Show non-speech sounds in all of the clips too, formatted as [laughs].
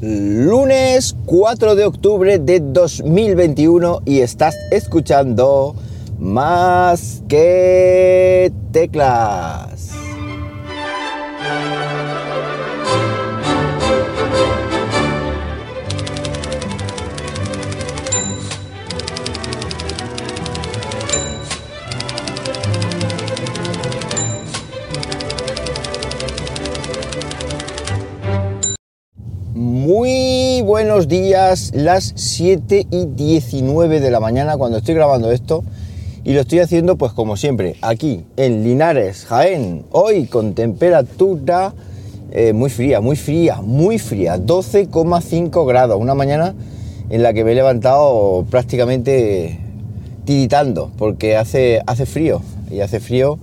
lunes 4 de octubre de 2021 y estás escuchando más que teclas. Buenos días, las 7 y 19 de la mañana cuando estoy grabando esto y lo estoy haciendo pues como siempre, aquí en Linares, Jaén, hoy con temperatura eh, muy fría, muy fría, muy fría, 12,5 grados, una mañana en la que me he levantado prácticamente tiritando porque hace, hace frío y hace frío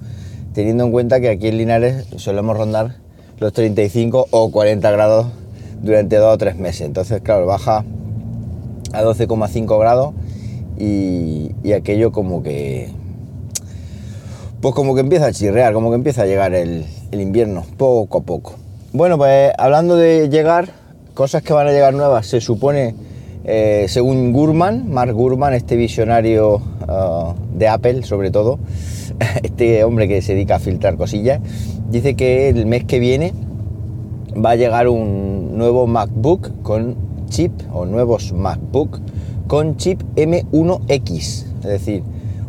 teniendo en cuenta que aquí en Linares solemos rondar los 35 o 40 grados durante dos o tres meses. Entonces, claro, baja a 12,5 grados y, aquello como que... Pues como que empieza a chirrear, como que empieza a llegar el, invierno, poco a poco. Bueno, pues hablando de llegar, cosas que van a llegar nuevas, se supone, eh, según Gurman, Mark Gurman, este visionario uh, de Apple sobre todo, [laughs] este hombre que se dedica a filtrar cosillas, dice que el mes que viene va a llegar un nuevo MacBook con chip, o nuevos MacBook con chip M1X, es decir,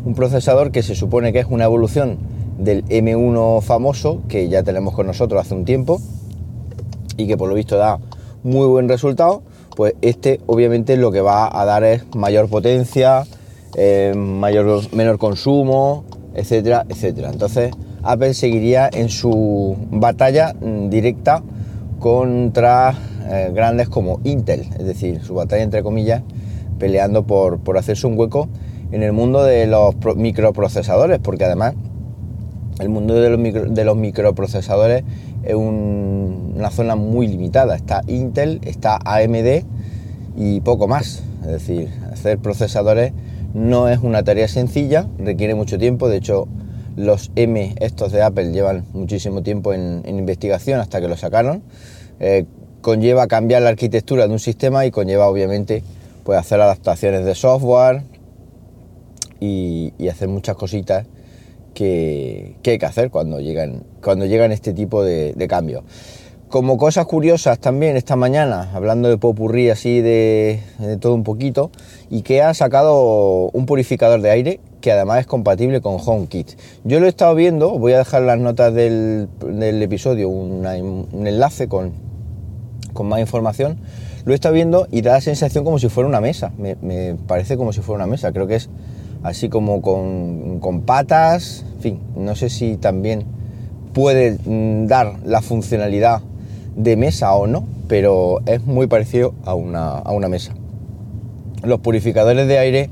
un procesador que se supone que es una evolución del M1 famoso que ya tenemos con nosotros hace un tiempo y que por lo visto da muy buen resultado, pues este obviamente lo que va a dar es mayor potencia, eh, mayor, menor consumo, etcétera, etcétera. Entonces Apple seguiría en su batalla directa contra eh, grandes como Intel, es decir, su batalla entre comillas, peleando por, hacerse un hueco en el mundo de los microprocesadores, porque además el mundo de los, microprocesadores es una zona muy limitada. Está Intel, está AMD y poco más. Es decir, hacer procesadores no es una tarea sencilla, requiere mucho tiempo. De hecho, los M, estos de Apple, llevan muchísimo tiempo en, investigación hasta que lo sacaron. Eh, conlleva cambiar la arquitectura de un sistema y conlleva obviamente pues, hacer adaptaciones de software y, hacer muchas cositas que, hay que hacer cuando llegan, cuando llegan este tipo de, cambios. Como cosas curiosas también esta mañana, hablando de popurrí así de, todo un poquito, IKEA ha sacado un purificador de aire que además es compatible con HomeKit. Yo lo he estado viendo, voy a dejar las notas del, episodio un enlace con, más información. Lo he estado viendo y da la sensación como si fuera una mesa. Me, parece como si fuera una mesa. Creo que es así como con, con patas. En fin, no sé si también puede mm, dar la funcionalidad de mesa o no, pero es muy parecido a una, a una mesa. Los purificadores de aire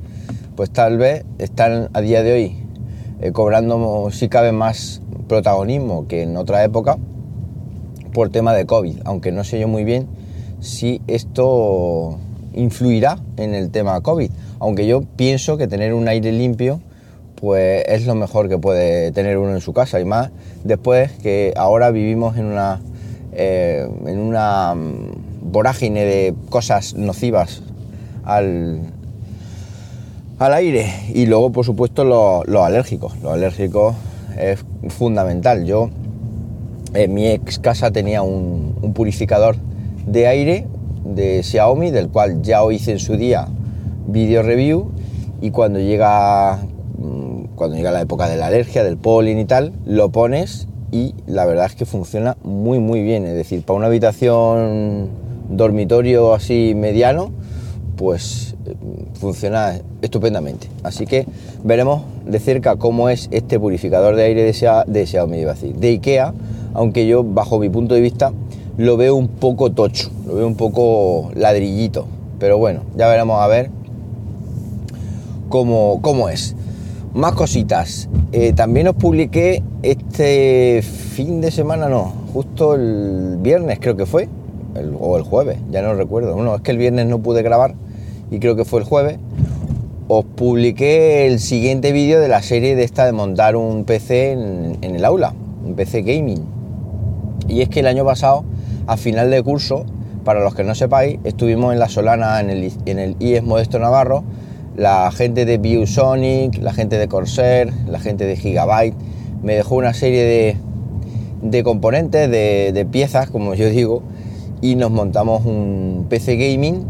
pues tal vez están a día de hoy eh, cobrando si cabe más protagonismo que en otra época por tema de COVID, aunque no sé yo muy bien si esto influirá en el tema COVID, aunque yo pienso que tener un aire limpio pues es lo mejor que puede tener uno en su casa y más después que ahora vivimos en una, eh, en una mm, vorágine de cosas nocivas al, al aire y luego por supuesto los, alérgicos. Los alérgicos es fundamental. Yo en mi ex casa tenía un, purificador de aire de Xiaomi del cual ya hice en su día video review y cuando llega mm, cuando llega la época de la alergia, del polen y tal, lo pones y la verdad es que funciona muy muy bien. Es decir, para una habitación dormitorio así mediano, pues eh, funciona estupendamente. Así que veremos de cerca cómo es este purificador de aire de, Xiaomi, de Ikea, aunque yo bajo mi punto de vista lo veo un poco tocho, lo veo un poco ladrillito, pero bueno, ya veremos a ver cómo, cómo es. Más cositas. Eh, también os publiqué este fin de semana, no, justo el viernes creo que fue, o el jueves, ya no recuerdo. Bueno, es que el viernes no pude grabar y creo que fue el jueves, os publiqué el siguiente vídeo de la serie de esta de montar un PC en, en, el aula, un PC gaming. Y es que el año pasado, a final de curso, para los que no sepáis, estuvimos en la Solana, en el, en IES Modesto Navarro, la gente de ViewSonic, la gente de Corsair, la gente de Gigabyte, me dejó una serie de, de componentes, de, piezas, como yo digo, y nos montamos un PC gaming.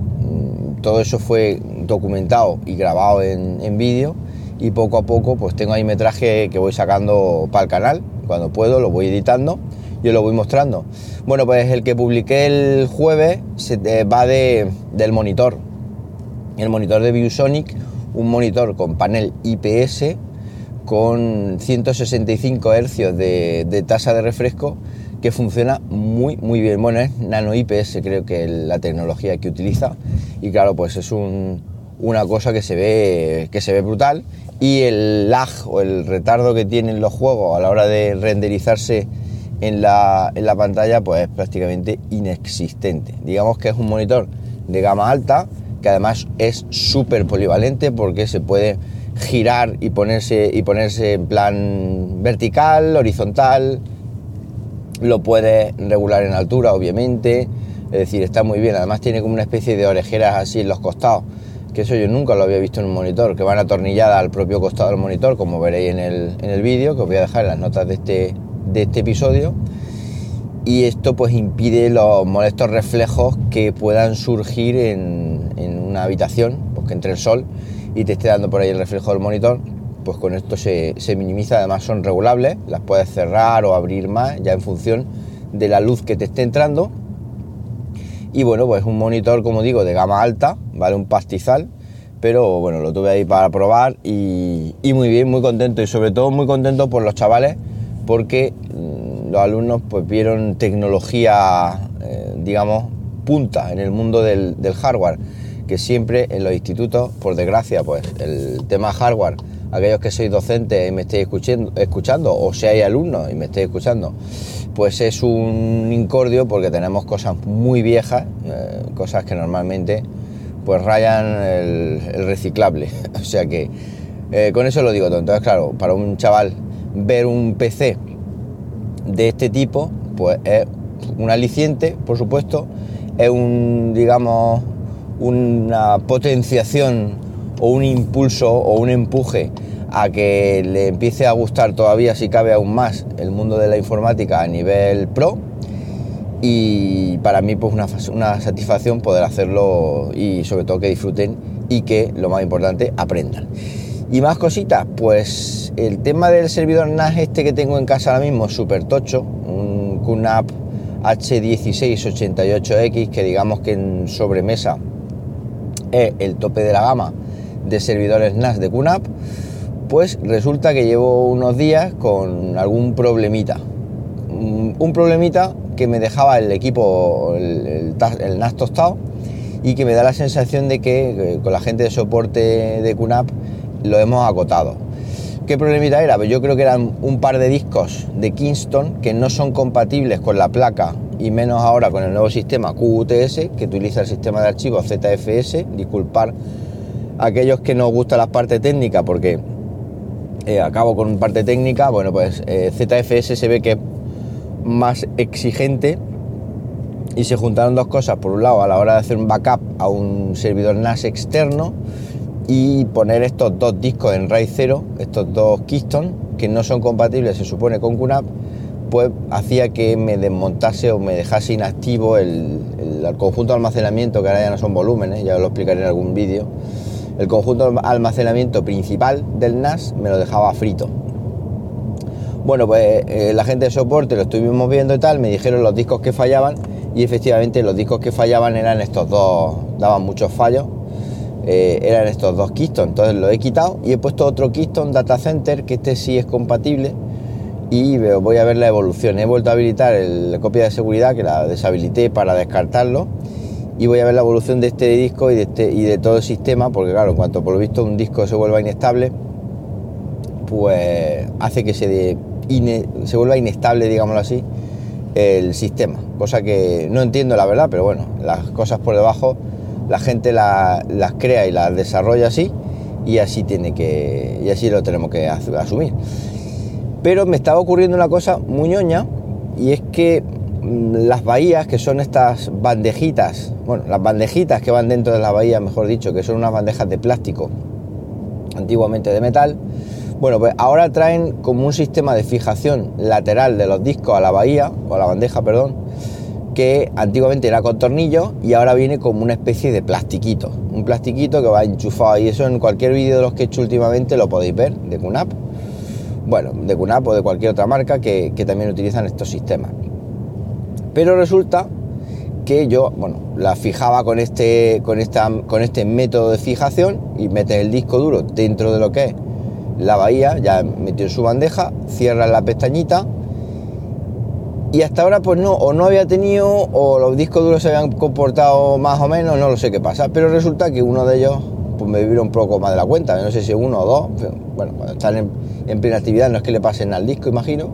Todo eso fue documentado y grabado en, en vídeo y poco a poco pues tengo ahí metraje que voy sacando para el canal. Cuando puedo lo voy editando yo lo voy mostrando. Bueno, pues el que publiqué el jueves eh, va de, del monitor. El monitor de ViewSonic, un monitor con panel IPS con 165 Hz de, tasa de refresco que funciona muy muy bien. Bueno, es nano IPS creo que es la tecnología que utiliza y claro, pues es una cosa que se ve que se ve brutal y el lag o el retardo que tienen los juegos a la hora de renderizarse en la, en la pantalla pues es prácticamente inexistente. Digamos que es un monitor de gama alta que además es súper polivalente porque se puede girar y ponerse, y ponerse en plan vertical, horizontal, lo puede regular en altura obviamente, es decir, está muy bien, además tiene como una especie de orejeras así en los costados, que eso yo nunca lo había visto en un monitor, que van atornilladas al propio costado del monitor, como veréis en el, en el vídeo, que os voy a dejar en las notas de este, de este episodio y esto pues impide los molestos reflejos que puedan surgir en, una habitación, pues que entre el sol y te esté dando por ahí el reflejo del monitor, pues con esto se, minimiza, además son regulables, las puedes cerrar o abrir más ya en función de la luz que te esté entrando. Y bueno, pues un monitor, como digo, de gama alta, vale un pastizal, pero bueno, lo tuve ahí para probar y, y muy bien, muy contento. Y sobre todo muy contento por los chavales porque mm, los alumnos pues vieron tecnología, eh, digamos, punta en el mundo del, hardware, que siempre en los institutos, por desgracia, pues el tema hardware, aquellos que sois docentes y me estéis escuchando, escuchando o seáis alumnos y me estéis escuchando, pues es un incordio porque tenemos cosas muy viejas, eh, cosas que normalmente pues rayan el, reciclable. [laughs] o sea que eh, con eso lo digo todo. Entonces, claro, para un chaval ver un PC de este tipo, pues es un aliciente, por supuesto, es un, digamos, una potenciación o un impulso o un empuje a que le empiece a gustar todavía, si cabe aún más, el mundo de la informática a nivel pro. Y para mí, pues una, una satisfacción poder hacerlo y sobre todo que disfruten y que, lo más importante, aprendan. Y más cositas, pues el tema del servidor NAS este que tengo en casa ahora mismo es súper tocho, un QNAP H1688X que digamos que en sobremesa es el tope de la gama de servidores NAS de QNAP, pues resulta que llevo unos días con algún problemita. Un problemita que me dejaba el equipo, el, el NAS tostado y que me da la sensación de que con la gente de soporte de QNAP lo hemos acotado. ¿Qué problemita era? Pues yo creo que eran un par de discos de Kingston que no son compatibles con la placa y menos ahora con el nuevo sistema QUTS que utiliza el sistema de archivos ZFS. Disculpar a aquellos que nos gusta la parte técnica porque eh, acabo con parte técnica. Bueno, pues eh, ZFS se ve que es más exigente y se juntaron dos cosas. Por un lado, a la hora de hacer un backup a un servidor NAS externo y poner estos dos discos en RAID 0, estos dos Keystone, que no son compatibles, se supone, con QNAP, pues hacía que me desmontase o me dejase inactivo el, conjunto de almacenamiento, que ahora ya no son volúmenes, ya lo explicaré en algún vídeo. El conjunto de almacenamiento principal del NAS me lo dejaba frito. Bueno, pues eh, la gente de soporte lo estuvimos viendo y tal, me dijeron los discos que fallaban y efectivamente los discos que fallaban eran estos dos, daban muchos fallos eh, eran estos dos Keystone. Entonces lo he quitado y he puesto otro Keystone Data Center, que este sí es compatible. Y voy a ver la evolución. He vuelto a habilitar la copia de seguridad, que la deshabilité para descartarlo. Y voy a ver la evolución de este disco y de, este, y de todo el sistema, porque claro, en cuanto por lo visto un disco se vuelva inestable, pues hace que se, se vuelva inestable, digámoslo así, el sistema. Cosa que no entiendo la verdad, pero bueno, las cosas por debajo la gente las crea y las desarrolla así y así tiene que y así lo tenemos que asumir. Pero me estaba ocurriendo una cosa muy ñoña y es que mm, las bahías, que son estas bandejitas, bueno, las bandejitas que van dentro de la bahía, mejor dicho, que son unas bandejas de plástico, antiguamente de metal, bueno, pues ahora traen como un sistema de fijación lateral de los discos a la bahía, o a la bandeja, perdón, que antiguamente era con tornillos y ahora viene como una especie de plastiquito. Un plastiquito que va enchufado y eso en cualquier vídeo de los que he hecho últimamente lo podéis ver, de QNAP. Bueno, de QNAP o de cualquier otra marca que, también utilizan estos sistemas. Pero resulta que yo, bueno, la fijaba con este, con, esta, con este método de fijación y metes el disco duro dentro de lo que es la bahía, ya metió en su bandeja, cierra la pestañita y hasta ahora pues no, o no había tenido, o los discos duros se habían comportado más o menos, no lo sé qué pasa, pero resulta que uno de ellos pues me vibra un poco más de la cuenta, no sé si uno o dos, bueno, cuando están en, plena actividad no es que le pasen al disco, imagino,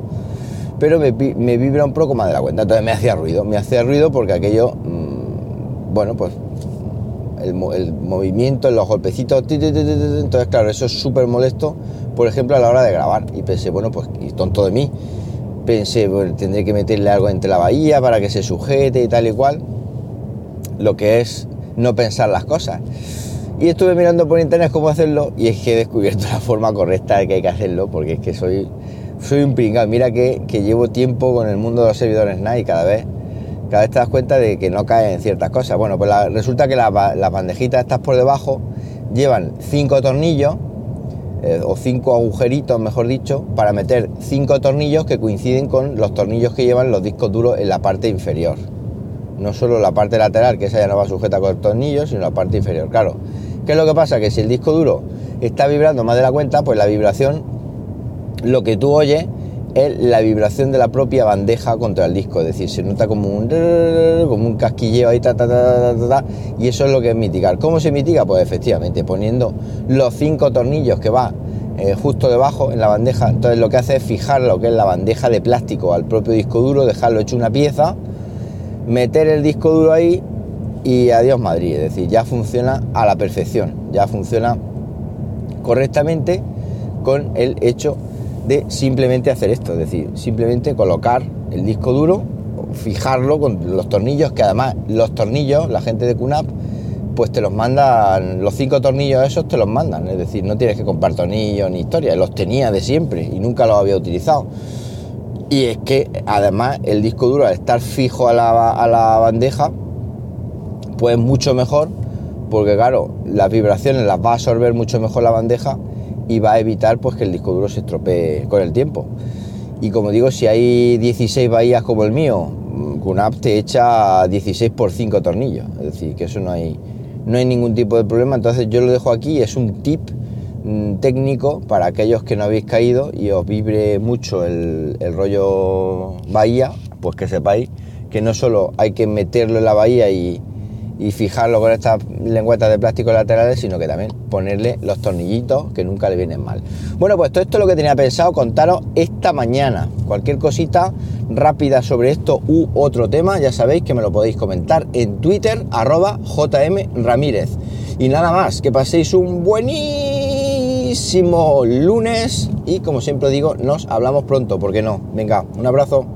pero me, vibra un poco más de la cuenta, entonces me hacía ruido, me hacía ruido porque aquello, mm, bueno, pues el, el, movimiento, los golpecitos, entonces claro, eso es súper molesto, por ejemplo, a la hora de grabar, y pensé, bueno, pues, y tonto de mí, pensé, bueno, tendré que meterle algo entre la bahía para que se sujete y tal y cual. Lo que es no pensar las cosas. Y estuve mirando por internet cómo hacerlo y es que he descubierto [laughs] la forma correcta de que hay que hacerlo porque es que soy, soy un pringado. Mira que, llevo tiempo con el mundo de los servidores NAS cada vez, cada vez te das cuenta de que no caen ciertas cosas. Bueno, pues resulta que las bandejitas estas por debajo llevan cinco tornillos eh, o cinco agujeritos, mejor dicho, para meter cinco tornillos que coinciden con los tornillos que llevan los discos duros en la parte inferior. No solo la parte lateral, que esa ya no va sujeta con tornillos, sino la parte inferior. Claro, ¿qué es lo que pasa? Que si el disco duro está vibrando más de la cuenta, pues la vibración, lo que tú oyes es la vibración de la propia bandeja contra el disco, es decir, se nota como un como un casquilleo ahí, ta, ta, ta, y eso es lo que es mitigar. ¿Cómo se mitiga? Pues efectivamente poniendo los cinco tornillos que va eh, justo debajo en la bandeja, entonces lo que hace es fijar lo que es la bandeja de plástico al propio disco duro, dejarlo hecho una pieza, meter el disco duro ahí y adiós Madrid, es decir, ya funciona a la perfección, ya funciona correctamente con el hecho de simplemente hacer esto, es decir, simplemente colocar el disco duro, fijarlo con los tornillos, que además los tornillos, la gente de QNAP, pues te los mandan, los cinco tornillos esos te los mandan, es decir, no tienes que comprar tornillos ni historia, los tenía de siempre y nunca los había utilizado. Y es que además el disco duro al estar fijo a la, a la bandeja, pues mucho mejor, porque claro, las vibraciones las va a absorber mucho mejor la bandeja y va a evitar pues que el disco duro se estropee con el tiempo. Y como digo, si hay 16 bahías como el mío, QNAP te echa 16 por 5 tornillos, es decir, que eso no hay, no hay ningún tipo de problema, entonces yo lo dejo aquí, es un tip mm, técnico para aquellos que no habéis caído y os vibre mucho el, el rollo bahía, pues que sepáis que no solo hay que meterlo en la bahía y, y fijarlo con estas lengüetas de plástico laterales, sino que también ponerle los tornillitos que nunca le vienen mal. Bueno, pues todo esto es lo que tenía pensado contaros esta mañana. Cualquier cosita rápida sobre esto u otro tema, ya sabéis que me lo podéis comentar en Twitter, arroba JM Ramírez. Y nada más, que paséis un buenísimo lunes y como siempre digo, nos hablamos pronto, ¿por qué no? Venga, un abrazo.